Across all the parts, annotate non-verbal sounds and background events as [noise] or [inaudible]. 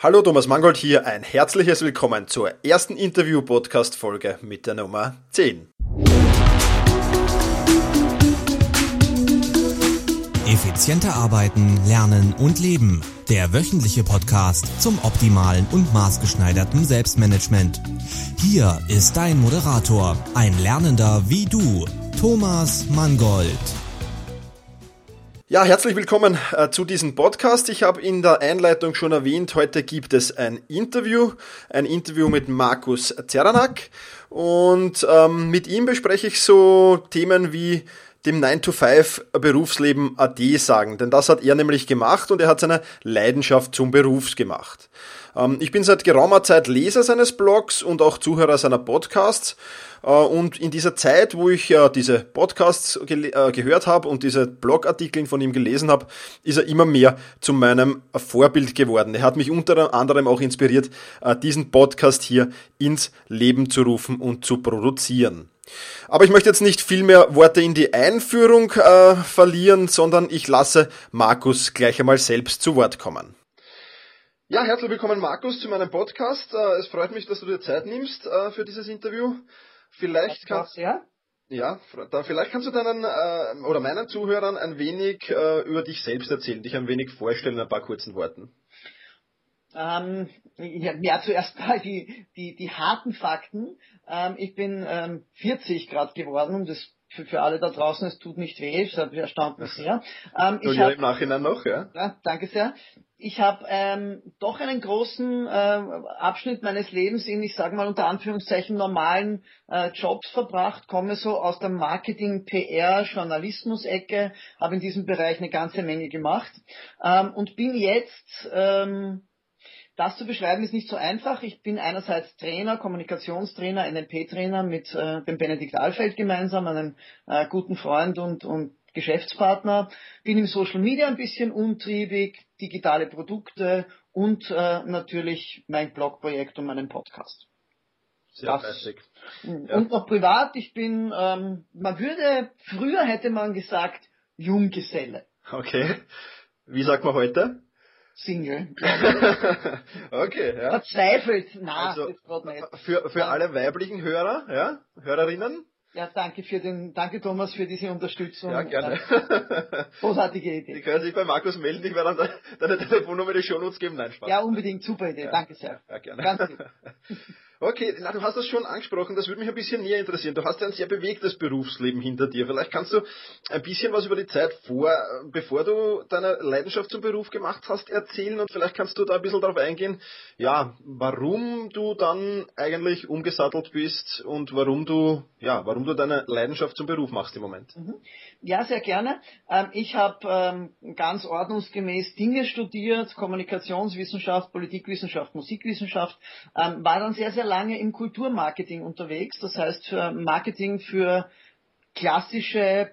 Hallo Thomas Mangold hier, ein herzliches Willkommen zur ersten Interview-Podcast-Folge mit der Nummer 10. Effizienter arbeiten, lernen und leben. Der wöchentliche Podcast zum optimalen und maßgeschneiderten Selbstmanagement. Hier ist dein Moderator, ein Lernender wie du, Thomas Mangold. Ja, herzlich willkommen äh, zu diesem Podcast. Ich habe in der Einleitung schon erwähnt, heute gibt es ein Interview, ein Interview mit Markus Zeranak und ähm, mit ihm bespreche ich so Themen wie dem 9-to-5 Berufsleben AD sagen, denn das hat er nämlich gemacht und er hat seine Leidenschaft zum Berufs gemacht. Ähm, ich bin seit geraumer Zeit Leser seines Blogs und auch Zuhörer seiner Podcasts äh, und in dieser Zeit, wo ich ja diese Podcasts äh, gehört habe und diese Blogartikel von ihm gelesen habe, ist er immer mehr zu meinem Vorbild geworden. Er hat mich unter anderem auch inspiriert, äh, diesen Podcast hier ins Leben zu rufen und zu produzieren. Aber ich möchte jetzt nicht viel mehr Worte in die Einführung äh, verlieren, sondern ich lasse Markus gleich einmal selbst zu Wort kommen. Ja, herzlich willkommen Markus zu meinem Podcast. Äh, es freut mich, dass du dir Zeit nimmst äh, für dieses Interview. Vielleicht kannst ja. Ja, dann vielleicht kannst du deinen äh, oder meinen Zuhörern ein wenig äh, über dich selbst erzählen, dich ein wenig vorstellen in ein paar kurzen Worten. Ähm, ja, ja, zuerst mal die, die, die harten Fakten. Ähm, ich bin ähm, 40 Grad geworden das für, für alle da draußen, es tut nicht weh, das erstaunt mich sehr. Ähm, ich ja, im Nachhinein noch, ja. ja danke sehr. Ich habe ähm, doch einen großen äh, Abschnitt meines Lebens in, ich sage mal unter Anführungszeichen, normalen äh, Jobs verbracht, komme so aus der Marketing, PR, Journalismus-Ecke, habe in diesem Bereich eine ganze Menge gemacht ähm, und bin jetzt ähm, das zu beschreiben ist nicht so einfach. Ich bin einerseits Trainer, Kommunikationstrainer, NLP-Trainer mit äh, dem Benedikt Alfeld gemeinsam, einem äh, guten Freund und, und Geschäftspartner. Bin im Social Media ein bisschen untriebig, digitale Produkte und äh, natürlich mein Blogprojekt und meinen Podcast. Sehr fleißig. Ja. Und noch privat, ich bin, ähm, man würde, früher hätte man gesagt, Junggeselle. Okay. Wie sagt man heute? Single. [laughs] okay, ja. Verzweifelt, na, also, das nicht. Für, für alle weiblichen Hörer, ja, Hörerinnen? Ja, danke für den, danke Thomas für diese Unterstützung. Ja, gerne. Großartige Idee. Die können sich bei Markus melden, ich werde dann deine Telefonnummer in die Shownotes geben. Nein, Spaß. Ja, unbedingt, super Idee, ja, danke sehr. Ja, gerne. Ganz [laughs] Okay, na, du hast das schon angesprochen, das würde mich ein bisschen näher interessieren. Du hast ja ein sehr bewegtes Berufsleben hinter dir. Vielleicht kannst du ein bisschen was über die Zeit vor, bevor du deine Leidenschaft zum Beruf gemacht hast, erzählen und vielleicht kannst du da ein bisschen darauf eingehen, ja, warum du dann eigentlich umgesattelt bist und warum du, ja, warum du deine Leidenschaft zum Beruf machst im Moment. Mhm. Ja, sehr gerne. Ähm, ich habe ähm, ganz ordnungsgemäß Dinge studiert, Kommunikationswissenschaft, Politikwissenschaft, Musikwissenschaft, ähm, war dann sehr, sehr lange im Kulturmarketing unterwegs, das heißt für Marketing für klassische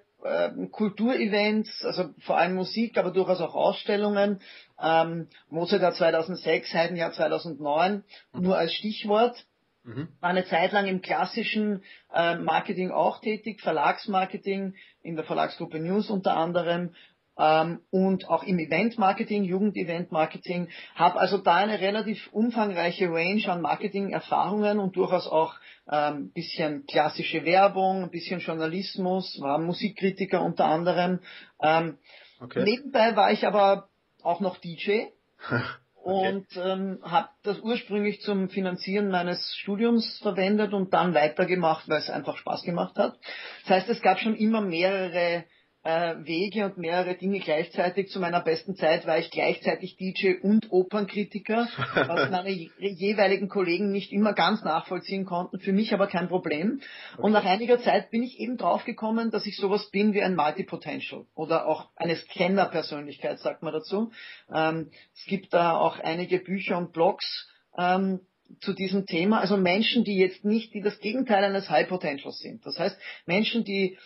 Kulturevents, also vor allem Musik, aber durchaus auch Ausstellungen. Ähm, Mozart 2006, Heidenjahr 2009, nur als Stichwort. Mhm. War eine Zeit lang im klassischen äh, Marketing auch tätig, Verlagsmarketing, in der Verlagsgruppe News unter anderem ähm, und auch im Event-Marketing, Jugend-Event-Marketing, habe also da eine relativ umfangreiche Range an Marketing-Erfahrungen und durchaus auch ähm, bisschen klassische Werbung, ein bisschen Journalismus, war Musikkritiker unter anderem. Ähm, okay. Nebenbei war ich aber auch noch DJ. [laughs] Und ähm, habe das ursprünglich zum Finanzieren meines Studiums verwendet und dann weitergemacht, weil es einfach Spaß gemacht hat. Das heißt, es gab schon immer mehrere äh, Wege und mehrere Dinge gleichzeitig. Zu meiner besten Zeit war ich gleichzeitig DJ und Opernkritiker, [laughs] was meine jeweiligen Kollegen nicht immer ganz nachvollziehen konnten, für mich aber kein Problem. Okay. Und nach einiger Zeit bin ich eben draufgekommen, dass ich sowas bin wie ein Multipotential oder auch eine Scanner-Persönlichkeit, sagt man dazu. Ähm, es gibt da auch einige Bücher und Blogs, ähm, zu diesem Thema, also Menschen, die jetzt nicht, die das Gegenteil eines High Potentials sind. Das heißt, Menschen, die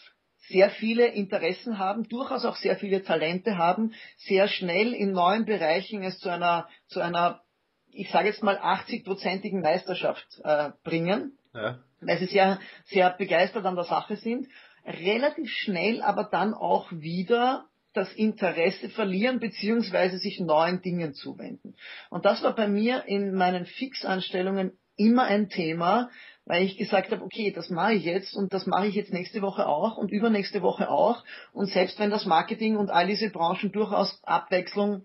sehr viele Interessen haben, durchaus auch sehr viele Talente haben, sehr schnell in neuen Bereichen es zu einer, zu einer, ich sage jetzt mal 80-prozentigen Meisterschaft äh, bringen, ja. weil sie sehr, sehr begeistert an der Sache sind, relativ schnell aber dann auch wieder das Interesse verlieren beziehungsweise sich neuen Dingen zuwenden. Und das war bei mir in meinen Fixanstellungen immer ein Thema, weil ich gesagt habe, okay, das mache ich jetzt und das mache ich jetzt nächste Woche auch und übernächste Woche auch. Und selbst wenn das Marketing und all diese Branchen durchaus Abwechslung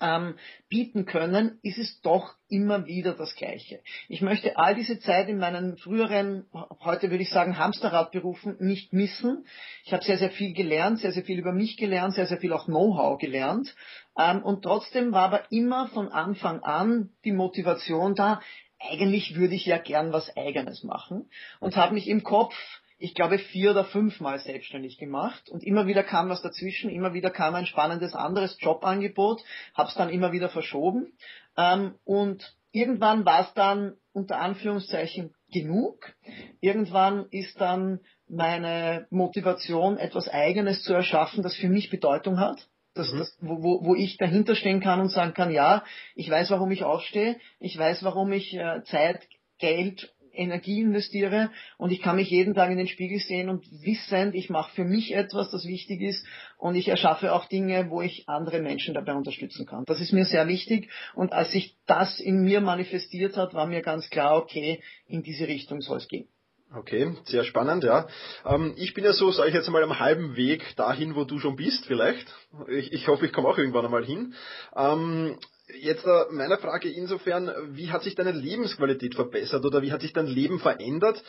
ähm, bieten können, ist es doch immer wieder das Gleiche. Ich möchte all diese Zeit in meinen früheren, heute würde ich sagen, Hamsterradberufen nicht missen. Ich habe sehr, sehr viel gelernt, sehr, sehr viel über mich gelernt, sehr, sehr viel auch Know-how gelernt. Ähm, und trotzdem war aber immer von Anfang an die Motivation da, eigentlich würde ich ja gern was Eigenes machen und habe mich im Kopf ich glaube, vier oder fünfmal selbstständig gemacht und immer wieder kam was dazwischen, immer wieder kam ein spannendes anderes Jobangebot, habe es dann immer wieder verschoben ähm, und irgendwann war es dann unter Anführungszeichen genug. Irgendwann ist dann meine Motivation, etwas Eigenes zu erschaffen, das für mich Bedeutung hat. Mhm. das, wo, wo ich dahinter stehen kann und sagen kann, ja, ich weiß, warum ich aufstehe, ich weiß, warum ich äh, Zeit, Geld Energie investiere und ich kann mich jeden Tag in den Spiegel sehen und wissend, ich mache für mich etwas, das wichtig ist und ich erschaffe auch Dinge, wo ich andere Menschen dabei unterstützen kann. Das ist mir sehr wichtig und als sich das in mir manifestiert hat, war mir ganz klar, okay, in diese Richtung soll es gehen. Okay, sehr spannend, ja. Ähm, ich bin ja so, sage ich jetzt mal, am halben Weg dahin, wo du schon bist, vielleicht. Ich, ich hoffe, ich komme auch irgendwann einmal hin. Ähm, Jetzt äh, meine Frage insofern, wie hat sich deine Lebensqualität verbessert oder wie hat sich dein Leben verändert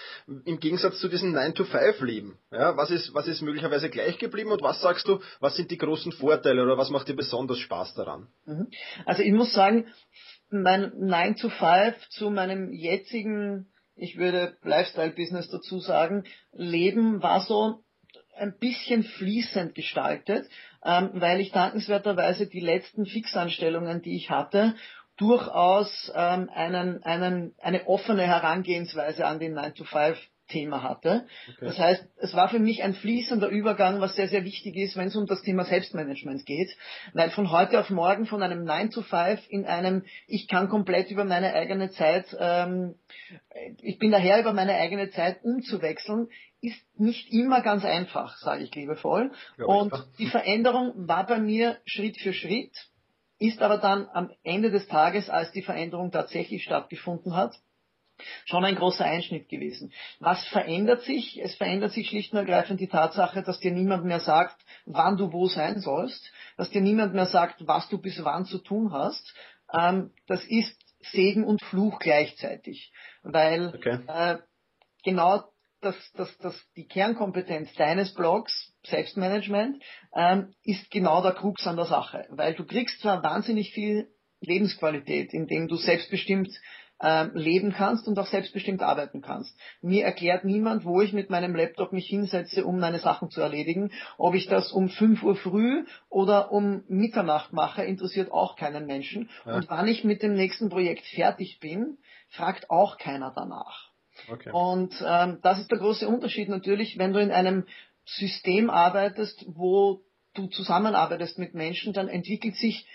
im Gegensatz zu diesem 9-to-5-Leben? Ja, was, ist, was ist möglicherweise gleich geblieben und was sagst du, was sind die großen Vorteile oder was macht dir besonders Spaß daran? Mhm. Also ich muss sagen, mein 9-to-5 zu meinem jetzigen, ich würde Lifestyle-Business dazu sagen, Leben war so ein bisschen fließend gestaltet, ähm, weil ich dankenswerterweise die letzten Fixanstellungen, die ich hatte, durchaus ähm, einen, einen, eine offene Herangehensweise an den 9 to 5 Thema hatte. Okay. Das heißt, es war für mich ein fließender Übergang, was sehr, sehr wichtig ist, wenn es um das Thema Selbstmanagement geht. Weil von heute auf morgen von einem 9 to 5 in einem, ich kann komplett über meine eigene Zeit, ähm, ich bin daher über meine eigene Zeit umzuwechseln, ist nicht immer ganz einfach, sage ich liebevoll. Ja, und die Veränderung war bei mir Schritt für Schritt, ist aber dann am Ende des Tages, als die Veränderung tatsächlich stattgefunden hat, schon ein großer Einschnitt gewesen. Was verändert sich? Es verändert sich schlicht und ergreifend die Tatsache, dass dir niemand mehr sagt, wann du wo sein sollst, dass dir niemand mehr sagt, was du bis wann zu tun hast. Ähm, das ist Segen und Fluch gleichzeitig, weil okay. äh, genau dass, dass, dass die Kernkompetenz deines Blogs, Selbstmanagement, ähm, ist genau der Krux an der Sache. Weil du kriegst zwar wahnsinnig viel Lebensqualität, indem du selbstbestimmt ähm, leben kannst und auch selbstbestimmt arbeiten kannst. Mir erklärt niemand, wo ich mit meinem Laptop mich hinsetze, um meine Sachen zu erledigen. Ob ich das um 5 Uhr früh oder um Mitternacht mache, interessiert auch keinen Menschen. Ja. Und wann ich mit dem nächsten Projekt fertig bin, fragt auch keiner danach. Okay. Und ähm, das ist der große Unterschied natürlich, wenn du in einem System arbeitest, wo du zusammenarbeitest mit Menschen, dann entwickelt sich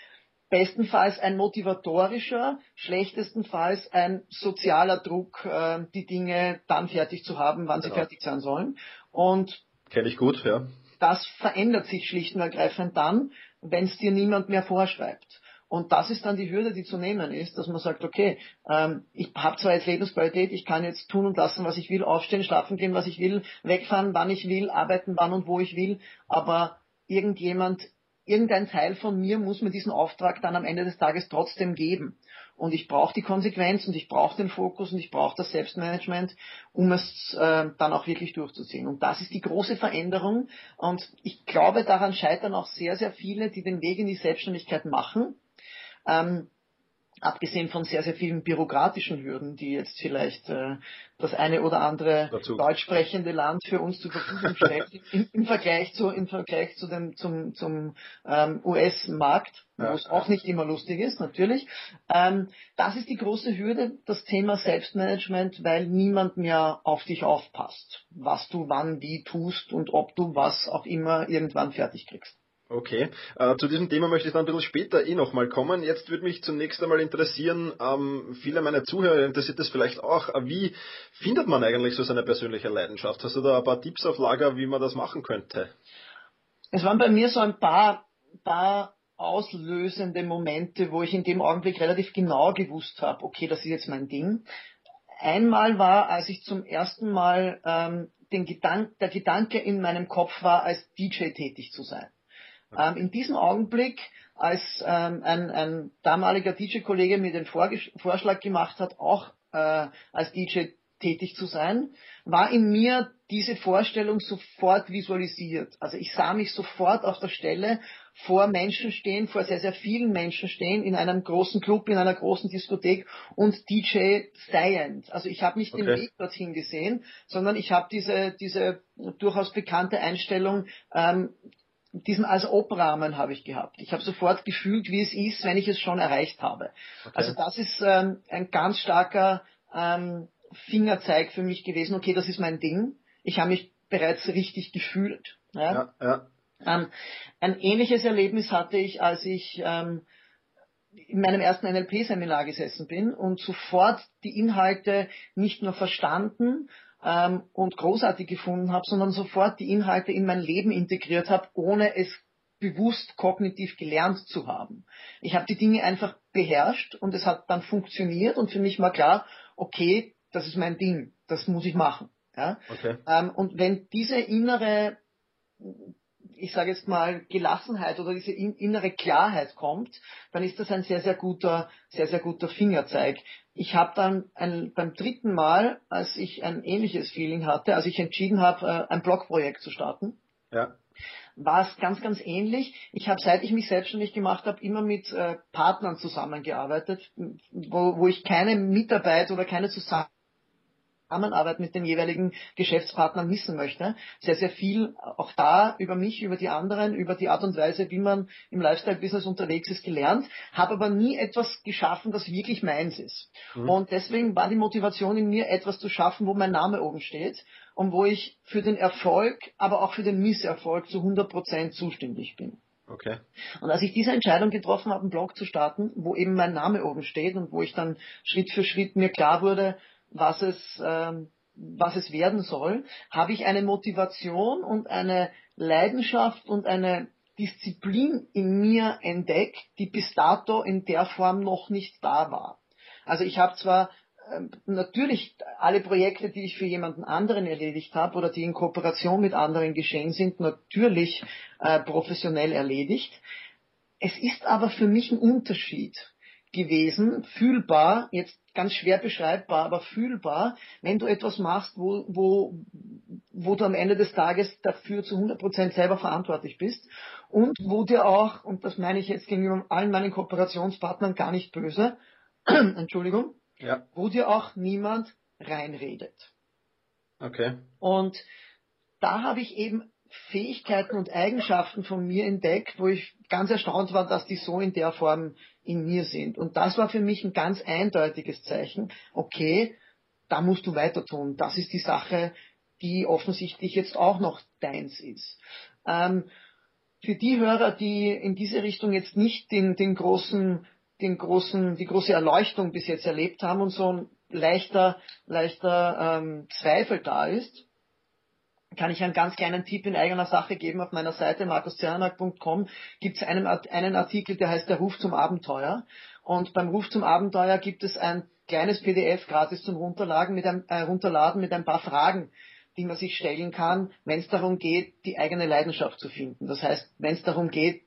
bestenfalls ein motivatorischer, schlechtestenfalls ein sozialer Druck, äh, die Dinge dann fertig zu haben, wann genau. sie fertig sein sollen. Und kenne ich gut, ja. Das verändert sich schlicht und ergreifend dann, wenn es dir niemand mehr vorschreibt. Und das ist dann die Hürde, die zu nehmen ist, dass man sagt, okay, ähm, ich habe zwar jetzt Lebensqualität, ich kann jetzt tun und lassen, was ich will, aufstehen, schlafen gehen, was ich will, wegfahren, wann ich will, arbeiten, wann und wo ich will, aber irgendjemand, irgendein Teil von mir muss mir diesen Auftrag dann am Ende des Tages trotzdem geben. Und ich brauche die Konsequenz und ich brauche den Fokus und ich brauche das Selbstmanagement, um es äh, dann auch wirklich durchzuziehen. Und das ist die große Veränderung. Und ich glaube, daran scheitern auch sehr, sehr viele, die den Weg in die Selbstständigkeit machen ähm, abgesehen von sehr, sehr vielen bürokratischen Hürden, die jetzt vielleicht äh, das eine oder andere Dazu. deutsch sprechende Land für uns zur Verfügung [laughs] stellt, im, im, Vergleich zu, im Vergleich zu dem, zum, zum ähm, US-Markt, wo ja, es auch nicht immer lustig ist, natürlich. Ähm, das ist die große Hürde, das Thema Selbstmanagement, weil niemand mehr auf dich aufpasst, was du wann wie tust und ob du was auch immer irgendwann fertig kriegst. Okay, äh, zu diesem Thema möchte ich dann ein bisschen später eh nochmal kommen. Jetzt würde mich zunächst einmal interessieren, ähm, viele meiner Zuhörer interessiert das vielleicht auch, äh, wie findet man eigentlich so seine persönliche Leidenschaft? Hast du da ein paar Tipps auf Lager, wie man das machen könnte? Es waren bei mir so ein paar, paar auslösende Momente, wo ich in dem Augenblick relativ genau gewusst habe, okay, das ist jetzt mein Ding. Einmal war, als ich zum ersten Mal ähm, den Gedank, der Gedanke in meinem Kopf war, als DJ tätig zu sein. Ähm, in diesem Augenblick, als ähm, ein, ein damaliger DJ-Kollege mir den Vorschlag gemacht hat, auch äh, als DJ tätig zu sein, war in mir diese Vorstellung sofort visualisiert. Also ich sah mich sofort auf der Stelle vor Menschen stehen, vor sehr, sehr vielen Menschen stehen, in einem großen Club, in einer großen Diskothek und DJ seiend. Also ich habe nicht okay. den Weg dorthin gesehen, sondern ich habe diese, diese durchaus bekannte Einstellung, ähm, diesen als Obrahmen habe ich gehabt. Ich habe sofort gefühlt, wie es ist, wenn ich es schon erreicht habe. Okay. Also das ist ähm, ein ganz starker ähm, Fingerzeig für mich gewesen, okay, das ist mein Ding. Ich habe mich bereits richtig gefühlt. Ja? Ja, ja. Ähm, ein ähnliches Erlebnis hatte ich, als ich ähm, in meinem ersten NLP-Seminar gesessen bin und sofort die Inhalte nicht nur verstanden ähm, und großartig gefunden habe, sondern sofort die Inhalte in mein Leben integriert habe, ohne es bewusst kognitiv gelernt zu haben. Ich habe die Dinge einfach beherrscht und es hat dann funktioniert und für mich war klar, okay, das ist mein Ding, das muss ich machen. Ja? Okay. Ähm, und wenn diese innere, ich sage jetzt mal, Gelassenheit oder diese innere Klarheit kommt, dann ist das ein sehr, sehr guter, sehr, sehr guter Fingerzeig. Ich habe dann ein, beim dritten Mal, als ich ein ähnliches Feeling hatte, als ich entschieden habe, äh, ein Blogprojekt zu starten, ja. war es ganz, ganz ähnlich. Ich habe, seit ich mich selbstständig gemacht habe, immer mit äh, Partnern zusammengearbeitet, wo, wo ich keine Mitarbeit oder keine Zusammenarbeit Zusammenarbeit mit den jeweiligen Geschäftspartnern missen möchte. Sehr, sehr viel auch da über mich, über die anderen, über die Art und Weise, wie man im Lifestyle-Business unterwegs ist, gelernt, habe aber nie etwas geschaffen, das wirklich meins ist. Mhm. Und deswegen war die Motivation in mir, etwas zu schaffen, wo mein Name oben steht und wo ich für den Erfolg, aber auch für den Misserfolg zu 100 Prozent zuständig bin. Okay. Und als ich diese Entscheidung getroffen habe, einen Blog zu starten, wo eben mein Name oben steht und wo ich dann Schritt für Schritt mir klar wurde, was es, ähm, was es werden soll, habe ich eine Motivation und eine Leidenschaft und eine Disziplin in mir entdeckt, die bis dato in der Form noch nicht da war. Also ich habe zwar ähm, natürlich alle Projekte, die ich für jemanden anderen erledigt habe oder die in Kooperation mit anderen geschehen sind, natürlich äh, professionell erledigt. Es ist aber für mich ein Unterschied gewesen, fühlbar, jetzt ganz schwer beschreibbar, aber fühlbar, wenn du etwas machst, wo, wo, wo du am Ende des Tages dafür zu 100% selber verantwortlich bist und wo dir auch, und das meine ich jetzt gegenüber allen meinen Kooperationspartnern gar nicht böse, [clears throat] Entschuldigung, ja. wo dir auch niemand reinredet. Okay. Und da habe ich eben Fähigkeiten und Eigenschaften von mir entdeckt, wo ich ganz erstaunt war, dass die so in der Form in mir sind. Und das war für mich ein ganz eindeutiges Zeichen. Okay, da musst du weiter tun. Das ist die Sache, die offensichtlich jetzt auch noch deins ist. Ähm, für die Hörer, die in diese Richtung jetzt nicht den, den großen, den großen, die große Erleuchtung bis jetzt erlebt haben und so ein leichter, leichter ähm, Zweifel da ist, kann ich einen ganz kleinen Tipp in eigener Sache geben. Auf meiner Seite markuszernak.com gibt es einen, einen Artikel, der heißt Der Ruf zum Abenteuer. Und beim Ruf zum Abenteuer gibt es ein kleines PDF gratis zum Runterladen mit ein, äh, Runterladen mit ein paar Fragen, die man sich stellen kann, wenn es darum geht, die eigene Leidenschaft zu finden. Das heißt, wenn es darum geht,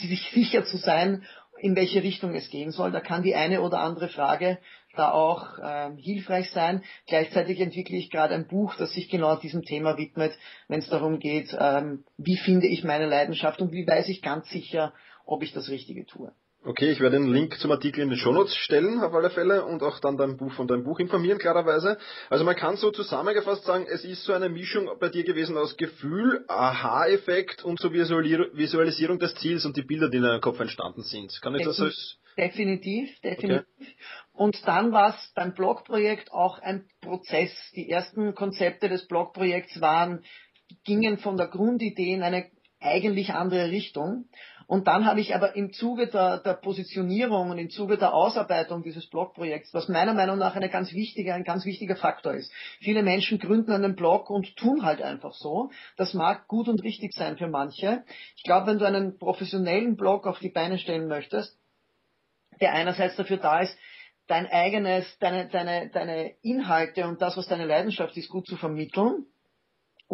sich sicher zu sein, in welche Richtung es gehen soll, da kann die eine oder andere Frage da auch ähm, hilfreich sein. Gleichzeitig entwickle ich gerade ein Buch, das sich genau diesem Thema widmet, wenn es darum geht, ähm, wie finde ich meine Leidenschaft und wie weiß ich ganz sicher, ob ich das Richtige tue. Okay, ich werde den Link zum Artikel in den Shownotes stellen, auf alle Fälle, und auch dann dein Buch von deinem Buch informieren, klarerweise. Also man kann so zusammengefasst sagen, es ist so eine Mischung bei dir gewesen aus Gefühl, Aha-Effekt und so Visualisierung des Ziels und die Bilder, die in deinem Kopf entstanden sind. Kann ich das als... Definitiv, definitiv. Okay. Und dann war es beim Blogprojekt auch ein Prozess. Die ersten Konzepte des Blogprojekts waren, gingen von der Grundidee in eine eigentlich andere Richtung. Und dann habe ich aber im Zuge der, der Positionierung und im Zuge der Ausarbeitung dieses Blogprojekts, was meiner Meinung nach eine ganz wichtige, ein ganz wichtiger Faktor ist. Viele Menschen gründen einen Blog und tun halt einfach so. Das mag gut und richtig sein für manche. Ich glaube, wenn du einen professionellen Blog auf die Beine stellen möchtest, der einerseits dafür da ist, dein eigenes, deine, deine, deine Inhalte und das, was deine Leidenschaft ist, gut zu vermitteln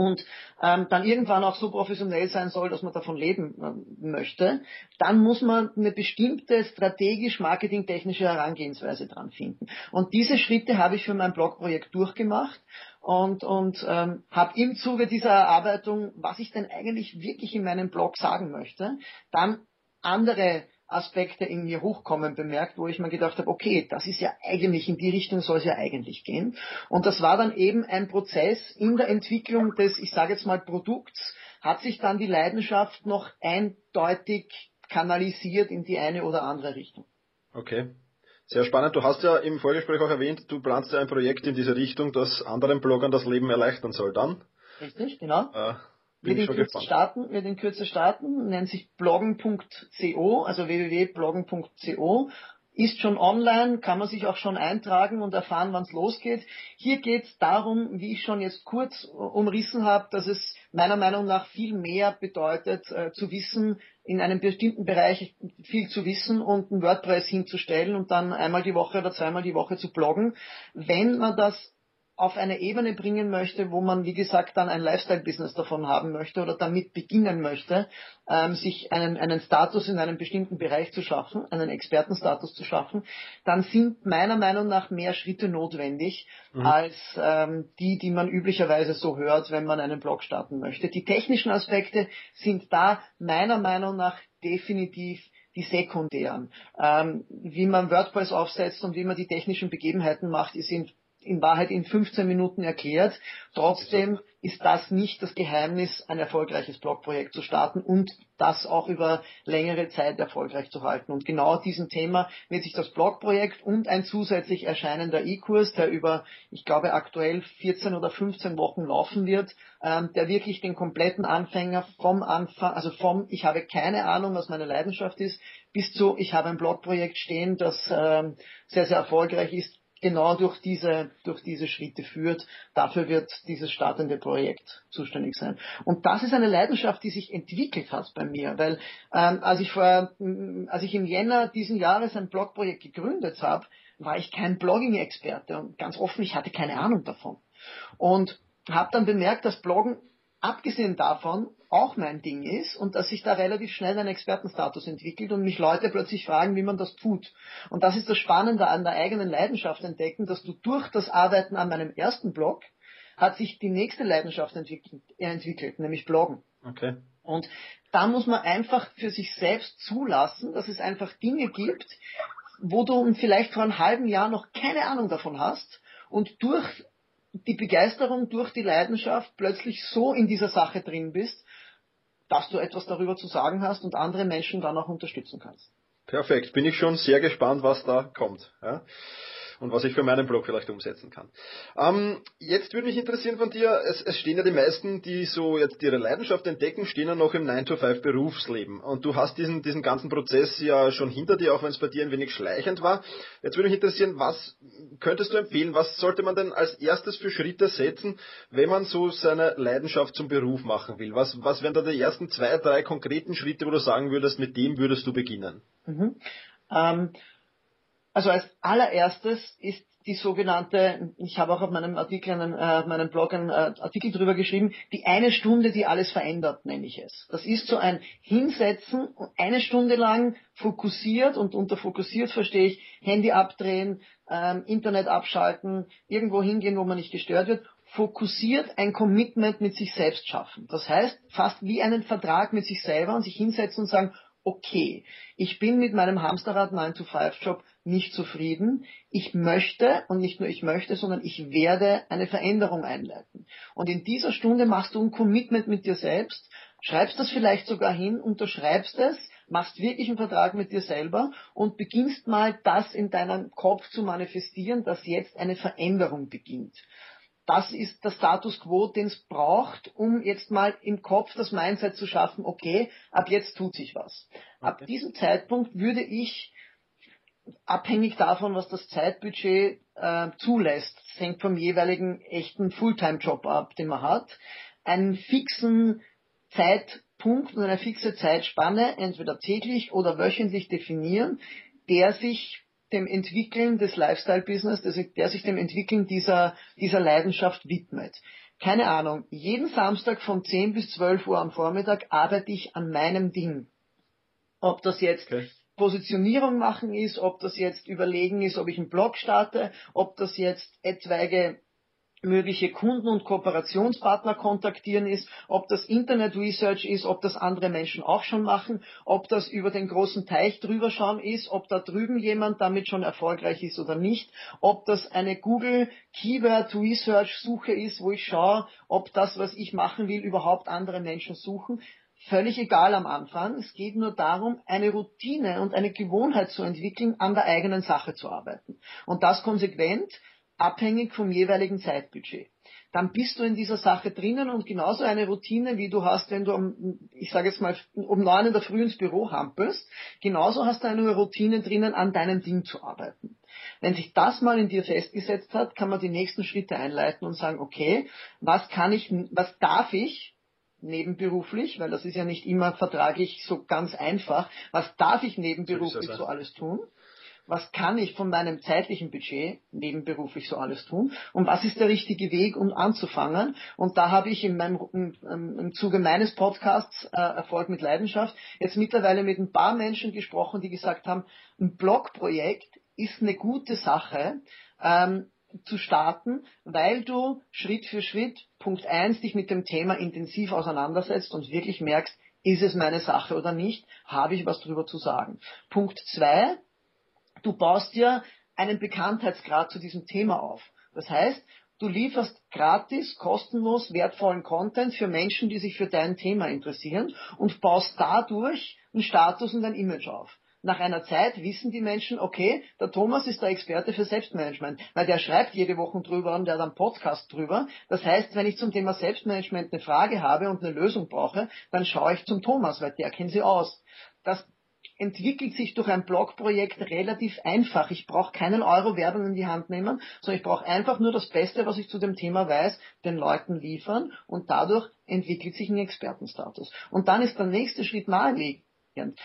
und ähm, dann irgendwann auch so professionell sein soll, dass man davon leben äh, möchte, dann muss man eine bestimmte strategisch marketingtechnische Herangehensweise dran finden. Und diese Schritte habe ich für mein Blogprojekt durchgemacht und, und ähm, habe im Zuge dieser Erarbeitung, was ich denn eigentlich wirklich in meinem Blog sagen möchte, dann andere Aspekte in mir hochkommen bemerkt, wo ich mir gedacht habe, okay, das ist ja eigentlich, in die Richtung soll es ja eigentlich gehen. Und das war dann eben ein Prozess in der Entwicklung des, ich sage jetzt mal, Produkts, hat sich dann die Leidenschaft noch eindeutig kanalisiert in die eine oder andere Richtung. Okay. Sehr spannend. Du hast ja im Vorgespräch auch erwähnt, du planst ja ein Projekt in diese Richtung, das anderen Bloggern das Leben erleichtern soll dann. Richtig, genau. Äh, wird in Kürze starten, wird in Kürze starten, nennt sich bloggen.co, also www.bloggen.co. Ist schon online, kann man sich auch schon eintragen und erfahren, wann es losgeht. Hier geht es darum, wie ich schon jetzt kurz umrissen habe, dass es meiner Meinung nach viel mehr bedeutet, äh, zu wissen, in einem bestimmten Bereich viel zu wissen und einen WordPress hinzustellen und dann einmal die Woche oder zweimal die Woche zu bloggen. Wenn man das auf eine Ebene bringen möchte, wo man, wie gesagt, dann ein Lifestyle-Business davon haben möchte oder damit beginnen möchte, ähm, sich einen, einen Status in einem bestimmten Bereich zu schaffen, einen Expertenstatus zu schaffen, dann sind meiner Meinung nach mehr Schritte notwendig mhm. als ähm, die, die man üblicherweise so hört, wenn man einen Blog starten möchte. Die technischen Aspekte sind da meiner Meinung nach definitiv die sekundären. Ähm, wie man WordPress aufsetzt und wie man die technischen Begebenheiten macht, die sind in Wahrheit in 15 Minuten erklärt. Trotzdem ist das nicht das Geheimnis, ein erfolgreiches Blogprojekt zu starten und das auch über längere Zeit erfolgreich zu halten. Und genau diesem Thema wird sich das Blogprojekt und ein zusätzlich erscheinender E-Kurs, der über, ich glaube, aktuell 14 oder 15 Wochen laufen wird, ähm, der wirklich den kompletten Anfänger vom Anfang, also vom, ich habe keine Ahnung, was meine Leidenschaft ist, bis zu, ich habe ein Blogprojekt stehen, das ähm, sehr, sehr erfolgreich ist, genau durch diese, durch diese Schritte führt. Dafür wird dieses startende Projekt zuständig sein. Und das ist eine Leidenschaft, die sich entwickelt hat bei mir, weil ähm, als ich vor, als ich im Jänner diesen Jahres ein Blogprojekt gegründet habe, war ich kein Blogging-Experte und ganz offen, ich hatte keine Ahnung davon. Und habe dann bemerkt, dass Bloggen abgesehen davon auch mein Ding ist und dass sich da relativ schnell ein Expertenstatus entwickelt und mich Leute plötzlich fragen, wie man das tut. Und das ist das Spannende an der eigenen Leidenschaft entdecken, dass du durch das Arbeiten an meinem ersten Blog hat sich die nächste Leidenschaft entwickelt, entwickelt nämlich Bloggen. Okay. Und da muss man einfach für sich selbst zulassen, dass es einfach Dinge gibt, wo du vielleicht vor einem halben Jahr noch keine Ahnung davon hast und durch die Begeisterung durch die Leidenschaft plötzlich so in dieser Sache drin bist, dass du etwas darüber zu sagen hast und andere Menschen dann auch unterstützen kannst. Perfekt. Bin ich schon sehr gespannt, was da kommt. Ja? Und was ich für meinen Blog vielleicht umsetzen kann. Ähm, jetzt würde mich interessieren von dir, es, es, stehen ja die meisten, die so jetzt ihre Leidenschaft entdecken, stehen ja noch im 9-to-5 Berufsleben. Und du hast diesen, diesen ganzen Prozess ja schon hinter dir, auch wenn es bei dir ein wenig schleichend war. Jetzt würde mich interessieren, was könntest du empfehlen, was sollte man denn als erstes für Schritte setzen, wenn man so seine Leidenschaft zum Beruf machen will? Was, was wären da die ersten zwei, drei konkreten Schritte, wo du sagen würdest, mit dem würdest du beginnen? Mhm. Ähm, also als allererstes ist die sogenannte, ich habe auch auf meinem Artikel, einen, äh, meinem Blog einen äh, Artikel drüber geschrieben, die eine Stunde, die alles verändert, nenne ich es. Das ist so ein Hinsetzen eine Stunde lang fokussiert und unter fokussiert verstehe ich Handy abdrehen, ähm, Internet abschalten, irgendwo hingehen, wo man nicht gestört wird fokussiert ein Commitment mit sich selbst schaffen. Das heißt, fast wie einen Vertrag mit sich selber und sich hinsetzen und sagen, okay, ich bin mit meinem Hamsterrad 9-to-5-Job nicht zufrieden. Ich möchte, und nicht nur ich möchte, sondern ich werde eine Veränderung einleiten. Und in dieser Stunde machst du ein Commitment mit dir selbst, schreibst das vielleicht sogar hin, unterschreibst es, machst wirklich einen Vertrag mit dir selber und beginnst mal das in deinem Kopf zu manifestieren, dass jetzt eine Veränderung beginnt. Das ist der Status quo, den es braucht, um jetzt mal im Kopf das Mindset zu schaffen, okay, ab jetzt tut sich was. Okay. Ab diesem Zeitpunkt würde ich, abhängig davon, was das Zeitbudget äh, zulässt, das hängt vom jeweiligen echten Fulltime-Job ab, den man hat, einen fixen Zeitpunkt und eine fixe Zeitspanne, entweder täglich oder wöchentlich definieren, der sich dem Entwickeln des Lifestyle-Business, der sich dem Entwickeln dieser, dieser Leidenschaft widmet. Keine Ahnung, jeden Samstag von 10 bis 12 Uhr am Vormittag arbeite ich an meinem Ding. Ob das jetzt okay. Positionierung machen ist, ob das jetzt überlegen ist, ob ich einen Blog starte, ob das jetzt etwaige mögliche Kunden und Kooperationspartner kontaktieren ist, ob das Internet Research ist, ob das andere Menschen auch schon machen, ob das über den großen Teich drüber schauen ist, ob da drüben jemand damit schon erfolgreich ist oder nicht, ob das eine Google Keyword Research Suche ist, wo ich schaue, ob das, was ich machen will, überhaupt andere Menschen suchen. Völlig egal am Anfang. Es geht nur darum, eine Routine und eine Gewohnheit zu entwickeln, an der eigenen Sache zu arbeiten. Und das konsequent abhängig vom jeweiligen Zeitbudget. Dann bist du in dieser Sache drinnen und genauso eine Routine, wie du hast, wenn du um, ich sage jetzt mal, um neun in der Früh ins Büro hampelst, genauso hast du eine Routine drinnen, an deinem Ding zu arbeiten. Wenn sich das mal in dir festgesetzt hat, kann man die nächsten Schritte einleiten und sagen, okay, was kann ich, was darf ich nebenberuflich, weil das ist ja nicht immer vertraglich so ganz einfach, was darf ich nebenberuflich so alles tun? Was kann ich von meinem zeitlichen Budget nebenberuflich so alles tun und was ist der richtige Weg, um anzufangen. Und da habe ich in meinem, im, im Zuge meines Podcasts äh, Erfolg mit Leidenschaft jetzt mittlerweile mit ein paar Menschen gesprochen, die gesagt haben, ein Blogprojekt ist eine gute Sache. Ähm, zu starten, weil du Schritt für Schritt, Punkt eins dich mit dem Thema intensiv auseinandersetzt und wirklich merkst, ist es meine Sache oder nicht, habe ich was drüber zu sagen. Punkt zwei du baust dir einen Bekanntheitsgrad zu diesem Thema auf. Das heißt, du lieferst gratis, kostenlos wertvollen Content für Menschen, die sich für dein Thema interessieren und baust dadurch einen Status und ein Image auf. Nach einer Zeit wissen die Menschen, okay, der Thomas ist der Experte für Selbstmanagement, weil der schreibt jede Woche drüber und der hat einen Podcast drüber. Das heißt, wenn ich zum Thema Selbstmanagement eine Frage habe und eine Lösung brauche, dann schaue ich zum Thomas, weil der kennt sie aus. Das entwickelt sich durch ein Blogprojekt relativ einfach. Ich brauche keinen Euro Werbung in die Hand nehmen, sondern ich brauche einfach nur das Beste, was ich zu dem Thema weiß, den Leuten liefern und dadurch entwickelt sich ein Expertenstatus. Und dann ist der nächste Schritt naheliegend.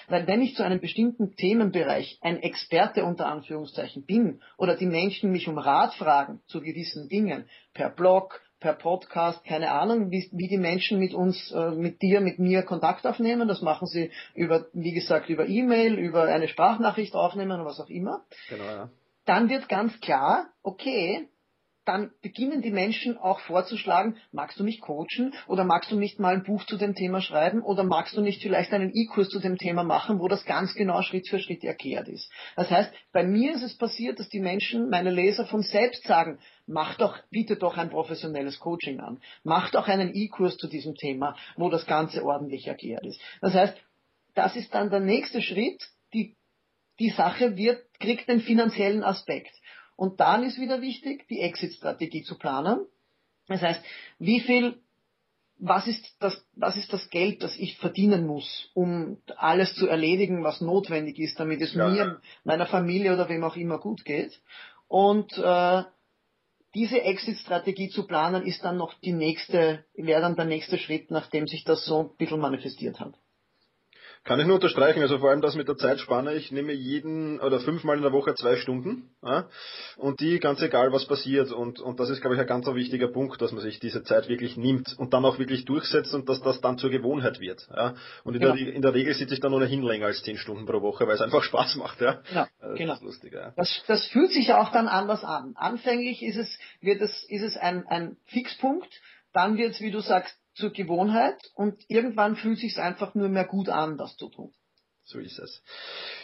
Weil wenn ich zu einem bestimmten Themenbereich ein Experte unter Anführungszeichen bin oder die Menschen mich um Rat fragen zu gewissen Dingen per Blog, per Podcast, keine Ahnung, wie, wie die Menschen mit uns, äh, mit dir, mit mir Kontakt aufnehmen. Das machen sie über, wie gesagt, über E-Mail, über eine Sprachnachricht aufnehmen oder was auch immer. Genau, ja. Dann wird ganz klar, okay, dann beginnen die Menschen auch vorzuschlagen, magst du mich coachen oder magst du nicht mal ein Buch zu dem Thema schreiben oder magst du nicht vielleicht einen E-Kurs zu dem Thema machen, wo das ganz genau Schritt für Schritt erklärt ist. Das heißt, bei mir ist es passiert, dass die Menschen, meine Leser von selbst sagen, mach doch, biete doch ein professionelles Coaching an. Mach doch einen E-Kurs zu diesem Thema, wo das Ganze ordentlich erklärt ist. Das heißt, das ist dann der nächste Schritt, die, die Sache wird, kriegt den finanziellen Aspekt. Und dann ist wieder wichtig, die Exit-Strategie zu planen. Das heißt, wie viel, was ist das, was ist das Geld, das ich verdienen muss, um alles zu erledigen, was notwendig ist, damit es ja. mir, meiner Familie oder wem auch immer gut geht. Und äh, diese Exit-Strategie zu planen, ist dann noch die nächste, wäre dann der nächste Schritt, nachdem sich das so ein bisschen manifestiert hat. Kann ich nur unterstreichen, also vor allem das mit der Zeitspanne. Ich nehme jeden oder fünfmal in der Woche zwei Stunden ja, und die ganz egal, was passiert. Und, und das ist, glaube ich, ein ganz wichtiger Punkt, dass man sich diese Zeit wirklich nimmt und dann auch wirklich durchsetzt und dass das dann zur Gewohnheit wird. Ja. Und in, genau. der, in der Regel sitze ich dann ohnehin länger als zehn Stunden pro Woche, weil es einfach Spaß macht. Ja. Genau, das genau. Ist lustig, ja. das, das fühlt sich ja auch dann anders an. Anfänglich ist es, wird es, ist es ein, ein Fixpunkt, dann wird es, wie du sagst, zur Gewohnheit und irgendwann fühlt sich einfach nur mehr gut an, das zu tun. So ist es.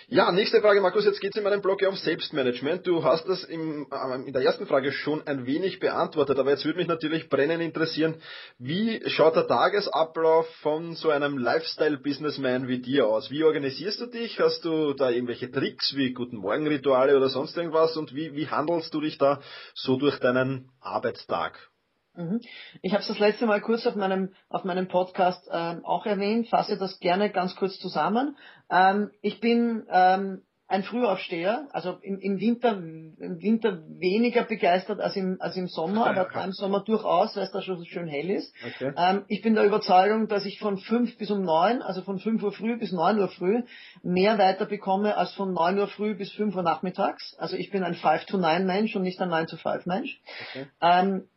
Ja, nächste Frage, Markus. Jetzt geht es in meinem Blog ja um Selbstmanagement. Du hast das im, äh, in der ersten Frage schon ein wenig beantwortet, aber jetzt würde mich natürlich brennend interessieren, wie schaut der Tagesablauf von so einem Lifestyle-Businessman wie dir aus? Wie organisierst du dich? Hast du da irgendwelche Tricks wie Guten Morgen-Rituale oder sonst irgendwas? Und wie, wie handelst du dich da so durch deinen Arbeitstag? Mhm. Ich habe es das letzte Mal kurz auf meinem, auf meinem Podcast ähm, auch erwähnt, fasse das gerne ganz kurz zusammen. Ähm, ich bin ähm, ein Frühaufsteher, also im, im, Winter, im Winter weniger begeistert als im, als im Sommer, aber [laughs] ja. im Sommer durchaus, weil es da schon so schön hell ist. Okay. Ähm, ich bin der Überzeugung, dass ich von fünf bis um neun, also von fünf Uhr früh bis neun Uhr früh, mehr weiter bekomme als von neun Uhr früh bis fünf Uhr nachmittags. Also ich bin ein Five to Nine Mensch und nicht ein Nine to Five Mensch. Okay. Ähm,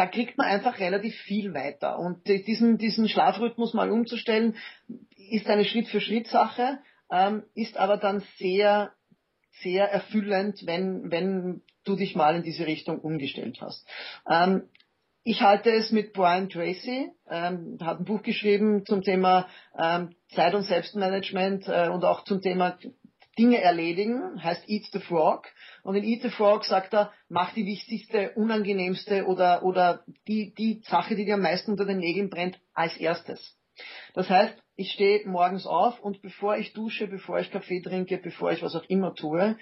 da kriegt man einfach relativ viel weiter. Und diesen, diesen Schlafrhythmus mal umzustellen, ist eine Schritt-für-Schritt-Sache ähm, ist aber dann sehr, sehr erfüllend, wenn, wenn du dich mal in diese Richtung umgestellt hast. Ähm, ich halte es mit Brian Tracy, ähm, hat ein Buch geschrieben zum Thema ähm, Zeit- und Selbstmanagement äh, und auch zum Thema Dinge erledigen, heißt Eat the Frog. Und in Eat the Frog sagt er, mach die wichtigste, unangenehmste oder, oder die, die Sache, die dir am meisten unter den Nägeln brennt, als erstes. Das heißt, ich stehe morgens auf und bevor ich dusche, bevor ich Kaffee trinke, bevor ich was auch immer tue,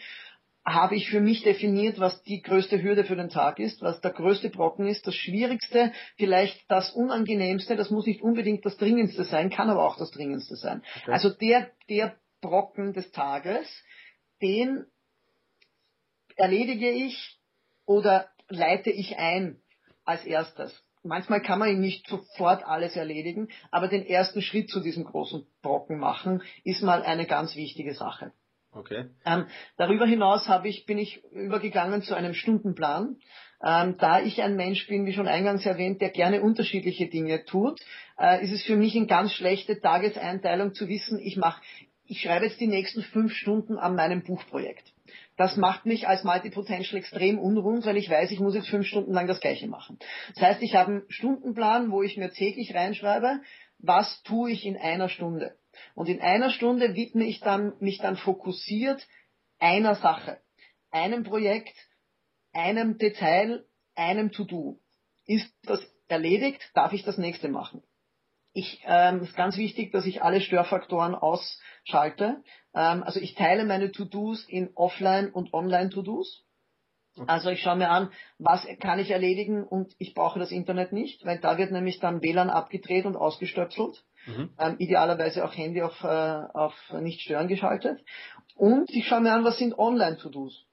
habe ich für mich definiert, was die größte Hürde für den Tag ist, was der größte Brocken ist, das Schwierigste, vielleicht das Unangenehmste, das muss nicht unbedingt das Dringendste sein, kann aber auch das Dringendste sein. Okay. Also der, der Brocken des Tages, den erledige ich oder leite ich ein als erstes manchmal kann man ihn nicht sofort alles erledigen, aber den ersten Schritt zu diesem großen Brocken machen, ist mal eine ganz wichtige Sache. Okay. Ähm, darüber hinaus habe ich, bin ich übergegangen zu einem Stundenplan. Ähm, da ich ein Mensch bin, wie schon eingangs erwähnt, der gerne unterschiedliche Dinge tut, äh, ist es für mich eine ganz schlechte Tageseinteilung zu wissen, ich mache, ich schreibe jetzt die nächsten fünf Stunden an meinem Buchprojekt. Das macht mich als Multipotential extrem unruhig, weil ich weiß, ich muss jetzt fünf Stunden lang das Gleiche machen. Das heißt, ich habe einen Stundenplan, wo ich mir täglich reinschreibe, was tue ich in einer Stunde. Und in einer Stunde widme ich dann, mich dann fokussiert einer Sache, einem Projekt, einem Detail, einem To-Do. Ist das erledigt, darf ich das nächste machen. Ich, ähm, ist ganz wichtig, dass ich alle Störfaktoren ausschalte. Ähm, also ich teile meine To-Dos in Offline- und Online-To-Dos. Okay. Also ich schaue mir an, was kann ich erledigen und ich brauche das Internet nicht, weil da wird nämlich dann WLAN abgedreht und ausgestöpselt. Mhm. Ähm, idealerweise auch Handy auf, äh, auf nicht stören geschaltet. Und ich schaue mir an, was sind Online-To-Dos.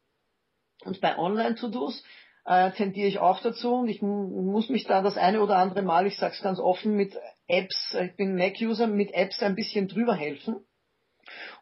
Und bei Online-To-Dos äh, tendiere ich auch dazu und ich muss mich da das eine oder andere Mal, ich sage es ganz offen, mit Apps, ich bin Mac-User, mit Apps ein bisschen drüber helfen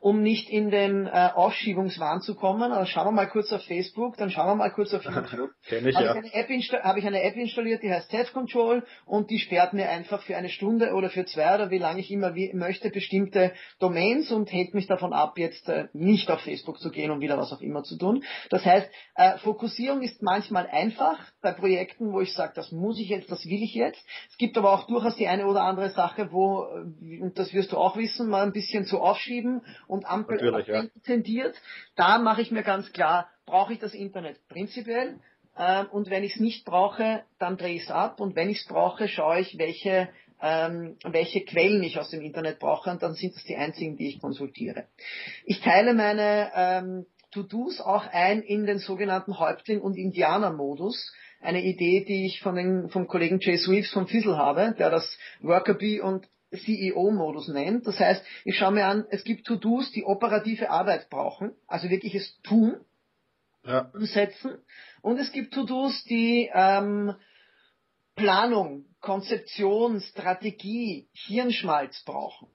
um nicht in den äh, Aufschiebungswahn zu kommen. Also schauen wir mal kurz auf Facebook, dann schauen wir mal kurz auf YouTube. [laughs] Kenn ich, habe, ja. ich habe ich eine App installiert, die heißt Self-Control und die sperrt mir einfach für eine Stunde oder für zwei oder wie lange ich immer wie, möchte bestimmte Domains und hält mich davon ab, jetzt äh, nicht auf Facebook zu gehen und wieder was auch immer zu tun. Das heißt, äh, Fokussierung ist manchmal einfach bei Projekten, wo ich sage, das muss ich jetzt, das will ich jetzt. Es gibt aber auch durchaus die eine oder andere Sache, wo, äh, und das wirst du auch wissen, mal ein bisschen zu aufschieben und Ampel ja. tendiert. Da mache ich mir ganz klar, brauche ich das Internet prinzipiell ähm, und wenn ich es nicht brauche, dann drehe ich es ab und wenn ich es brauche, schaue ich, welche ähm, welche Quellen ich aus dem Internet brauche und dann sind das die einzigen, die ich konsultiere. Ich teile meine ähm, To-Dos auch ein in den sogenannten Häuptling- und Indianer-Modus. Eine Idee, die ich von den, vom Kollegen Jay Sweeps vom Fizzle habe, der das Worker Bee und CEO-Modus nennt. Das heißt, ich schaue mir an, es gibt To-Dos, die operative Arbeit brauchen, also wirkliches Tun, ja. umsetzen. Und es gibt To-Dos, die ähm, Planung, Konzeption, Strategie, Hirnschmalz brauchen.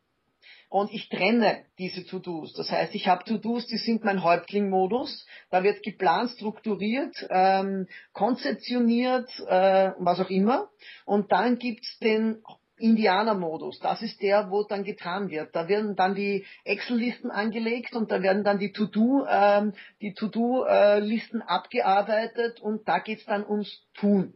Und ich trenne diese To-Dos. Das heißt, ich habe To-Dos, die sind mein Häuptling-Modus. Da wird geplant, strukturiert, ähm, konzeptioniert, äh, was auch immer. Und dann gibt's den Indianer-Modus. Das ist der, wo dann getan wird. Da werden dann die Excel-Listen angelegt und da werden dann die To-Do, ähm, die To-Do-Listen abgearbeitet und da geht's dann ums Tun.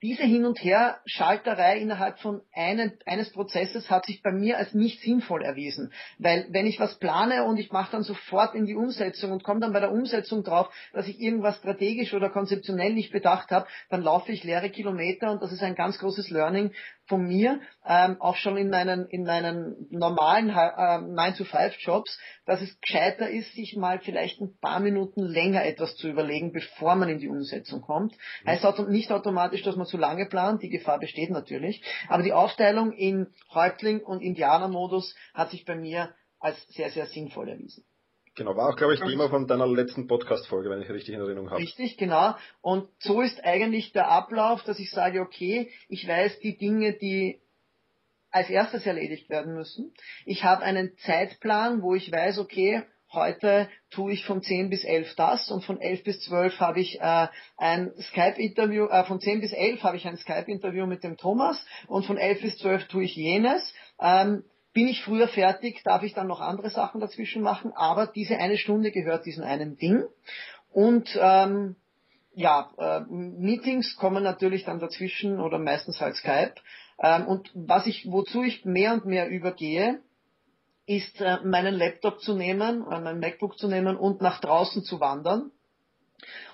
Diese Hin- und Her-Schalterei innerhalb von einem, eines Prozesses hat sich bei mir als nicht sinnvoll erwiesen. Weil wenn ich was plane und ich mache dann sofort in die Umsetzung und komme dann bei der Umsetzung drauf, dass ich irgendwas strategisch oder konzeptionell nicht bedacht habe, dann laufe ich leere Kilometer und das ist ein ganz großes Learning von mir, ähm, auch schon in meinen, in meinen normalen äh, 9-to-5-Jobs, dass es gescheiter ist, sich mal vielleicht ein paar Minuten länger etwas zu überlegen, bevor man in die Umsetzung kommt. Heißt nicht automatisch dass man zu lange plant. Die Gefahr besteht natürlich. Aber die Aufteilung in Häuptling und Indianermodus hat sich bei mir als sehr, sehr sinnvoll erwiesen. Genau, war auch, glaube ich, Thema von deiner letzten Podcast-Folge, wenn ich richtig in Erinnerung habe. Richtig, genau. Und so ist eigentlich der Ablauf, dass ich sage, okay, ich weiß die Dinge, die als erstes erledigt werden müssen. Ich habe einen Zeitplan, wo ich weiß, okay, heute tue ich von 10 bis 11 das und von 11 bis 12 habe ich äh, ein Skype-Interview, äh, von 10 bis 11 habe ich ein Skype-Interview mit dem Thomas und von 11 bis 12 tue ich jenes. Ähm, bin ich früher fertig, darf ich dann noch andere Sachen dazwischen machen, aber diese eine Stunde gehört diesem einen Ding. Und ähm, ja, äh, Meetings kommen natürlich dann dazwischen oder meistens halt Skype. Ähm, und was ich, wozu ich mehr und mehr übergehe, ist äh, meinen Laptop zu nehmen, äh, mein MacBook zu nehmen und nach draußen zu wandern,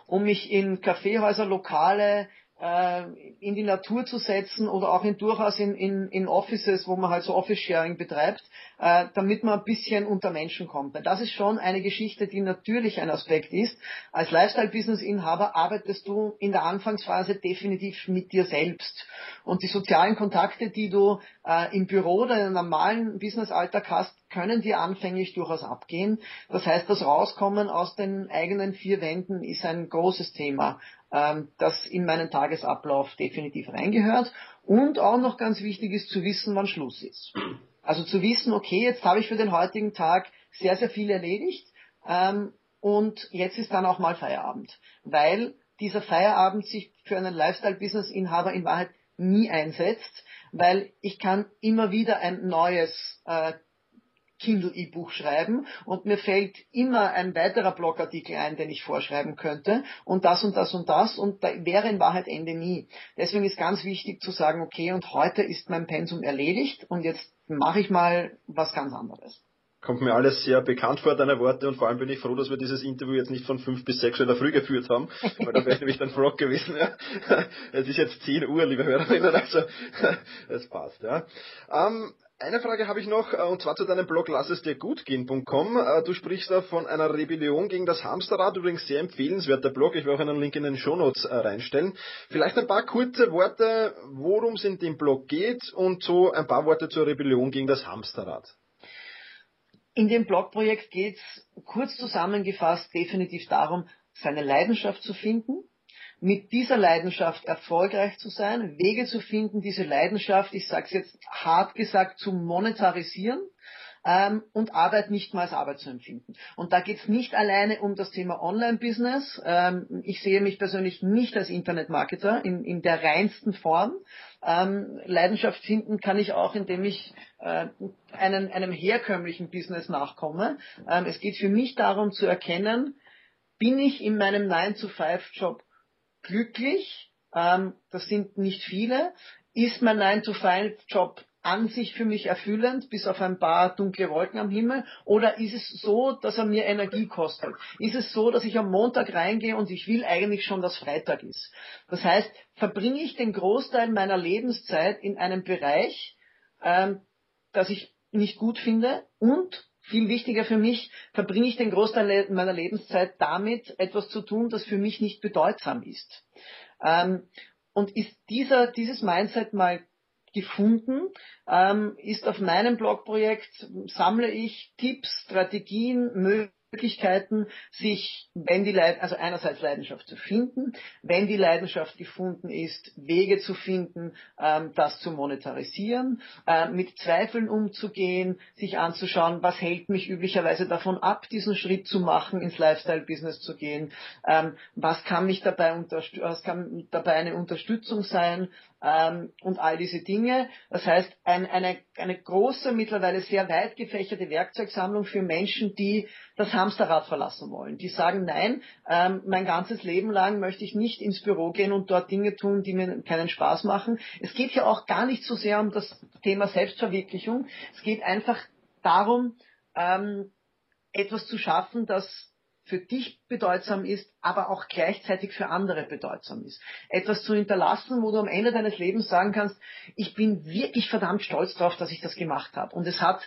um mich in Kaffeehäuser, Lokale, äh, in die Natur zu setzen oder auch in, durchaus in, in, in Offices, wo man halt so Office-Sharing betreibt, äh, damit man ein bisschen unter Menschen kommt. Weil das ist schon eine Geschichte, die natürlich ein Aspekt ist. Als Lifestyle-Business-Inhaber arbeitest du in der Anfangsphase definitiv mit dir selbst. Und die sozialen Kontakte, die du äh, im Büro oder im normalen Business-Alltag hast, können dir anfänglich durchaus abgehen. Das heißt, das Rauskommen aus den eigenen vier Wänden ist ein großes Thema ähm, das in meinen Tagesablauf definitiv reingehört. Und auch noch ganz wichtig ist zu wissen, wann Schluss ist. Also zu wissen, okay, jetzt habe ich für den heutigen Tag sehr, sehr viel erledigt ähm, und jetzt ist dann auch mal Feierabend. Weil dieser Feierabend sich für einen Lifestyle-Business-Inhaber in Wahrheit nie einsetzt, weil ich kann immer wieder ein neues äh, Kindle-E-Buch schreiben und mir fällt immer ein weiterer Blogartikel ein, den ich vorschreiben könnte und das und das und das und da wäre in Wahrheit Ende nie. Deswegen ist ganz wichtig zu sagen, okay, und heute ist mein Pensum erledigt und jetzt mache ich mal was ganz anderes kommt mir alles sehr bekannt vor, deine Worte, und vor allem bin ich froh, dass wir dieses Interview jetzt nicht von fünf bis sechs in der Früh geführt haben, weil da wäre nämlich dann Frog gewesen. Ja. Es ist jetzt zehn Uhr, liebe Hörerinnen, also [laughs] es passt. Ja. Ähm, eine Frage habe ich noch, äh, und zwar zu deinem Blog lassesdirgutgehen.com. Äh, du sprichst da von einer Rebellion gegen das Hamsterrad, übrigens sehr empfehlenswerter Blog. Ich werde auch einen Link in den Shownotes äh, reinstellen. Vielleicht ein paar kurze Worte, worum es in dem Blog geht und so ein paar Worte zur Rebellion gegen das Hamsterrad. In dem Blogprojekt geht es kurz zusammengefasst definitiv darum, seine Leidenschaft zu finden, mit dieser Leidenschaft erfolgreich zu sein, Wege zu finden, diese Leidenschaft, ich sage es jetzt hart gesagt, zu monetarisieren ähm, und Arbeit nicht mal als Arbeit zu empfinden. Und da geht es nicht alleine um das Thema Online-Business. Ähm, ich sehe mich persönlich nicht als Internetmarketer in, in der reinsten Form. Ähm, Leidenschaft finden kann ich auch, indem ich äh, einen, einem herkömmlichen Business nachkomme. Ähm, es geht für mich darum zu erkennen, bin ich in meinem 9-to-5-Job glücklich, ähm, das sind nicht viele, ist mein 9-to-5-Job an sich für mich erfüllend, bis auf ein paar dunkle Wolken am Himmel? Oder ist es so, dass er mir Energie kostet? Ist es so, dass ich am Montag reingehe und ich will eigentlich schon, dass Freitag ist? Das heißt, verbringe ich den Großteil meiner Lebenszeit in einem Bereich, ähm, das ich nicht gut finde und viel wichtiger für mich, verbringe ich den Großteil meiner Lebenszeit damit, etwas zu tun, das für mich nicht bedeutsam ist. Ähm, und ist dieser, dieses Mindset mal gefunden, ähm, ist auf meinem Blogprojekt, sammle ich Tipps, Strategien, Möglichkeiten, Möglichkeiten, sich, wenn die Leid also einerseits Leidenschaft zu finden, wenn die Leidenschaft gefunden ist, Wege zu finden, ähm, das zu monetarisieren, äh, mit Zweifeln umzugehen, sich anzuschauen, was hält mich üblicherweise davon ab, diesen Schritt zu machen, ins Lifestyle-Business zu gehen, ähm, was kann mich dabei was kann dabei eine Unterstützung sein, ähm, und all diese Dinge. Das heißt, ein, eine, eine große, mittlerweile sehr weit gefächerte Werkzeugsammlung für Menschen, die das Hamsterrad verlassen wollen. Die sagen, nein, ähm, mein ganzes Leben lang möchte ich nicht ins Büro gehen und dort Dinge tun, die mir keinen Spaß machen. Es geht ja auch gar nicht so sehr um das Thema Selbstverwirklichung. Es geht einfach darum, ähm, etwas zu schaffen, das für dich bedeutsam ist, aber auch gleichzeitig für andere bedeutsam ist. Etwas zu hinterlassen, wo du am Ende deines Lebens sagen kannst, ich bin wirklich verdammt stolz darauf, dass ich das gemacht habe. Und es hat,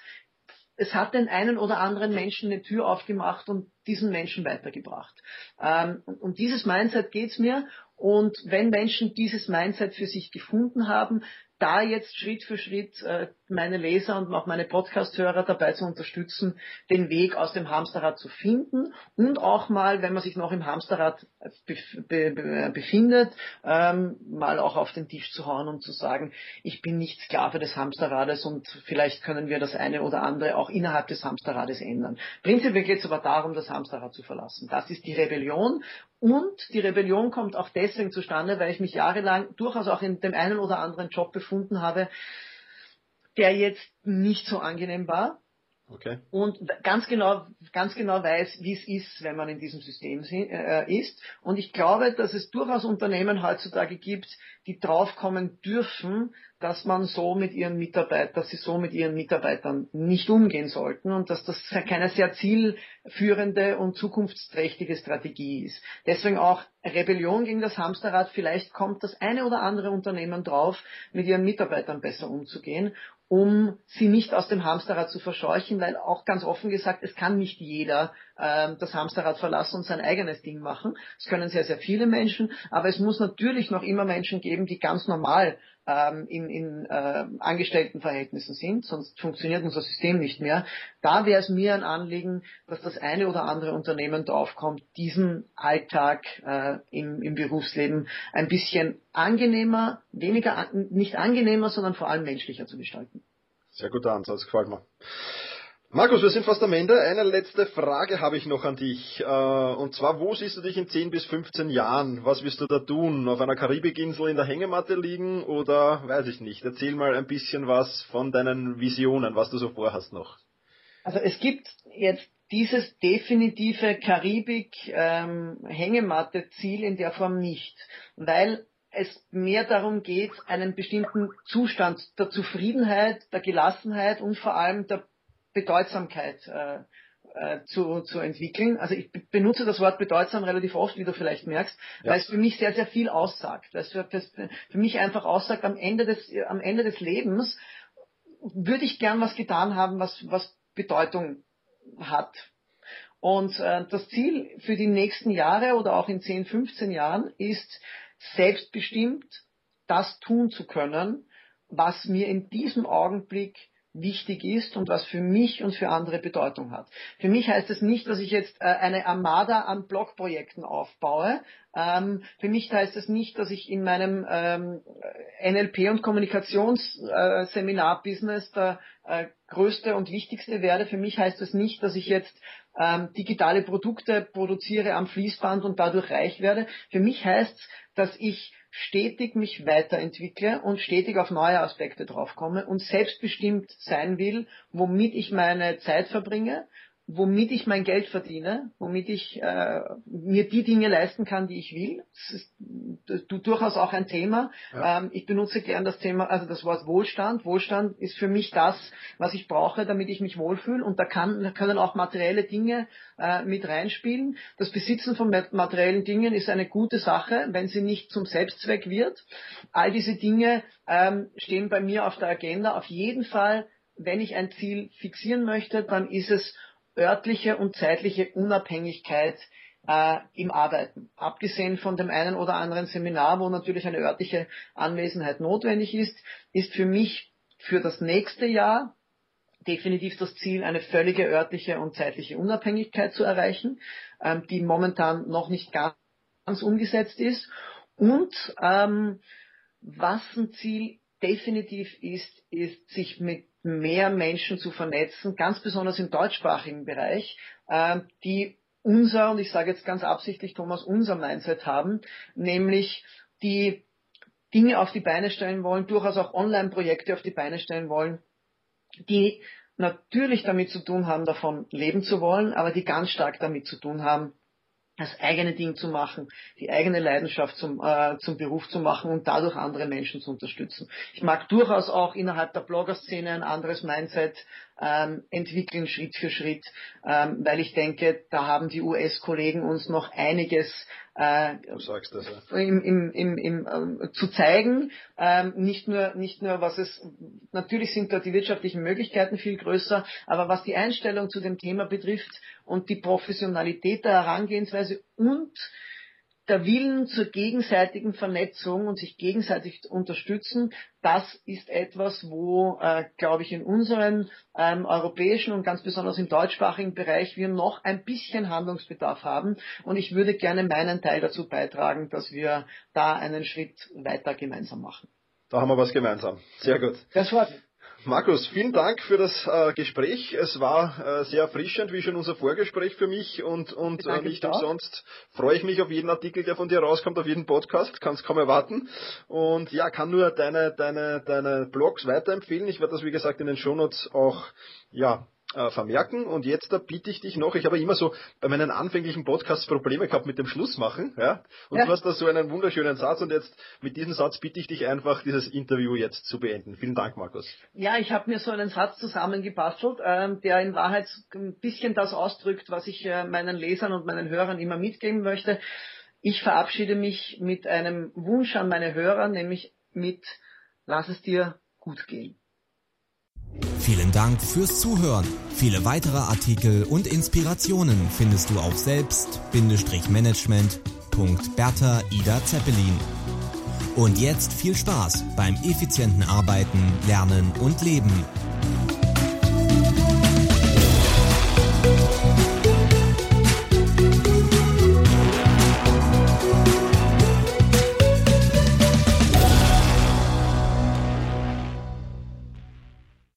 es hat den einen oder anderen Menschen eine Tür aufgemacht und diesen Menschen weitergebracht. Ähm, um dieses Mindset geht's mir Und wenn Menschen dieses Mindset für sich gefunden haben, da jetzt Schritt für Schritt äh, meine Leser und auch meine Podcast-Hörer dabei zu unterstützen, den Weg aus dem Hamsterrad zu finden und auch mal, wenn man sich noch im Hamsterrad befindet, ähm, mal auch auf den Tisch zu hauen und zu sagen, ich bin nicht Sklave des Hamsterrades und vielleicht können wir das eine oder andere auch innerhalb des Hamsterrades ändern. Prinzipiell geht es aber darum, das Hamsterrad zu verlassen. Das ist die Rebellion und die Rebellion kommt auch deswegen zustande, weil ich mich jahrelang durchaus auch in dem einen oder anderen Job befunden habe, der jetzt nicht so angenehm war. Okay. Und ganz genau, ganz genau weiß, wie es ist, wenn man in diesem System äh, ist. Und ich glaube, dass es durchaus Unternehmen heutzutage gibt, die draufkommen dürfen, dass man so mit ihren Mitarbeitern, dass sie so mit ihren Mitarbeitern nicht umgehen sollten und dass das keine sehr zielführende und zukunftsträchtige Strategie ist. Deswegen auch Rebellion gegen das Hamsterrad. Vielleicht kommt das eine oder andere Unternehmen drauf, mit ihren Mitarbeitern besser umzugehen um sie nicht aus dem Hamsterrad zu verscheuchen, weil auch ganz offen gesagt, es kann nicht jeder ähm, das Hamsterrad verlassen und sein eigenes Ding machen. Es können sehr, sehr viele Menschen, aber es muss natürlich noch immer Menschen geben, die ganz normal ähm, in, in äh, Angestelltenverhältnissen sind, sonst funktioniert unser System nicht mehr. Da wäre es mir ein Anliegen, dass das eine oder andere Unternehmen draufkommt, diesen Alltag äh, im, im Berufsleben ein bisschen angenehmer, weniger, nicht angenehmer, sondern vor allem menschlicher zu gestalten. Sehr guter Ansatz, gefällt mir. Markus, wir sind fast am Ende. Eine letzte Frage habe ich noch an dich. Äh, und zwar, wo siehst du dich in 10 bis 15 Jahren? Was wirst du da tun? Auf einer Karibikinsel in der Hängematte liegen oder weiß ich nicht? Erzähl mal ein bisschen was von deinen Visionen, was du so vorhast noch. Also es gibt jetzt dieses definitive Karibik-Hängematte-Ziel ähm, in der Form nicht, weil es mehr darum geht, einen bestimmten Zustand der Zufriedenheit, der Gelassenheit und vor allem der Bedeutsamkeit äh, äh, zu, zu entwickeln. Also ich benutze das Wort bedeutsam relativ oft, wie du vielleicht merkst, ja. weil es für mich sehr, sehr viel aussagt. Weil es für, für mich einfach aussagt, am Ende des, am Ende des Lebens würde ich gern was getan haben, was, was Bedeutung hat. Und äh, das Ziel für die nächsten Jahre oder auch in 10, 15 Jahren ist, selbstbestimmt das tun zu können, was mir in diesem Augenblick wichtig ist und was für mich und für andere Bedeutung hat. Für mich heißt es nicht, dass ich jetzt äh, eine Armada an Blogprojekten aufbaue. Ähm, für mich heißt es nicht, dass ich in meinem ähm, NLP- und Kommunikationsseminar-Business der äh, größte und wichtigste werde. Für mich heißt es nicht, dass ich jetzt ähm, digitale Produkte produziere am Fließband und dadurch reich werde. Für mich heißt es, dass ich stetig mich weiterentwickle und stetig auf neue Aspekte draufkomme und selbstbestimmt sein will, womit ich meine Zeit verbringe, womit ich mein Geld verdiene, womit ich äh, mir die Dinge leisten kann, die ich will. Das ist durchaus auch ein Thema. Ja. Ähm, ich benutze gern das Thema, also das Wort Wohlstand. Wohlstand ist für mich das, was ich brauche, damit ich mich wohlfühle. Und da, kann, da können auch materielle Dinge äh, mit reinspielen. Das Besitzen von materiellen Dingen ist eine gute Sache, wenn sie nicht zum Selbstzweck wird. All diese Dinge ähm, stehen bei mir auf der Agenda. Auf jeden Fall, wenn ich ein Ziel fixieren möchte, dann ist es örtliche und zeitliche Unabhängigkeit äh, im Arbeiten. Abgesehen von dem einen oder anderen Seminar, wo natürlich eine örtliche Anwesenheit notwendig ist, ist für mich für das nächste Jahr definitiv das Ziel, eine völlige örtliche und zeitliche Unabhängigkeit zu erreichen, ähm, die momentan noch nicht ganz, umgesetzt ist. Und ähm, was ein Ziel definitiv ist, ist, sich mit mehr Menschen zu vernetzen, ganz besonders im deutschsprachigen Bereich, äh, die unser, und ich sage jetzt ganz absichtlich, Thomas, unser Mindset haben, nämlich die Dinge auf die Beine stellen wollen, durchaus auch Online-Projekte auf die Beine stellen wollen, die natürlich damit zu tun haben, davon leben zu wollen, aber die ganz stark damit zu tun haben, das eigene Ding zu machen, die eigene Leidenschaft zum, äh, zum Beruf zu machen und dadurch andere Menschen zu unterstützen. Ich mag durchaus auch innerhalb der Blogger-Szene ein anderes Mindset ähm, entwickeln, Schritt für Schritt, ähm, weil ich denke, da haben die US-Kollegen uns noch einiges äh, das, ja. im, im, im, im, ähm, zu zeigen. Ähm, nicht nur, nicht nur, was es, natürlich sind dort die wirtschaftlichen Möglichkeiten viel größer, aber was die Einstellung zu dem Thema betrifft und die Professionalität der Herangehensweise und der Willen zur gegenseitigen Vernetzung und sich gegenseitig unterstützen, das ist etwas, wo, äh, glaube ich, in unseren ähm, europäischen und ganz besonders im deutschsprachigen Bereich wir noch ein bisschen Handlungsbedarf haben. Und ich würde gerne meinen Teil dazu beitragen, dass wir da einen Schritt weiter gemeinsam machen. Da haben wir was gemeinsam. Sehr gut. Das mich. Markus, vielen Dank für das äh, Gespräch. Es war äh, sehr erfrischend, wie schon unser Vorgespräch für mich und, und äh, nicht umsonst freue ich mich auf jeden Artikel, der von dir rauskommt, auf jeden Podcast, kann es kaum erwarten. Und ja, kann nur deine, deine, deine Blogs weiterempfehlen. Ich werde das, wie gesagt, in den Shownotes auch ja, äh, vermerken. Und jetzt da bitte ich dich noch, ich habe immer so bei meinen anfänglichen Podcasts Probleme gehabt mit dem Schlussmachen, ja. Und ja. du hast da so einen wunderschönen Satz und jetzt mit diesem Satz bitte ich dich einfach, dieses Interview jetzt zu beenden. Vielen Dank, Markus. Ja, ich habe mir so einen Satz zusammengebastelt, ähm, der in Wahrheit ein bisschen das ausdrückt, was ich äh, meinen Lesern und meinen Hörern immer mitgeben möchte. Ich verabschiede mich mit einem Wunsch an meine Hörer, nämlich mit Lass es dir gut gehen. Vielen Dank fürs Zuhören. Viele weitere Artikel und Inspirationen findest du auf selbst-management.bertha Ida Zeppelin. Und jetzt viel Spaß beim effizienten Arbeiten, Lernen und Leben.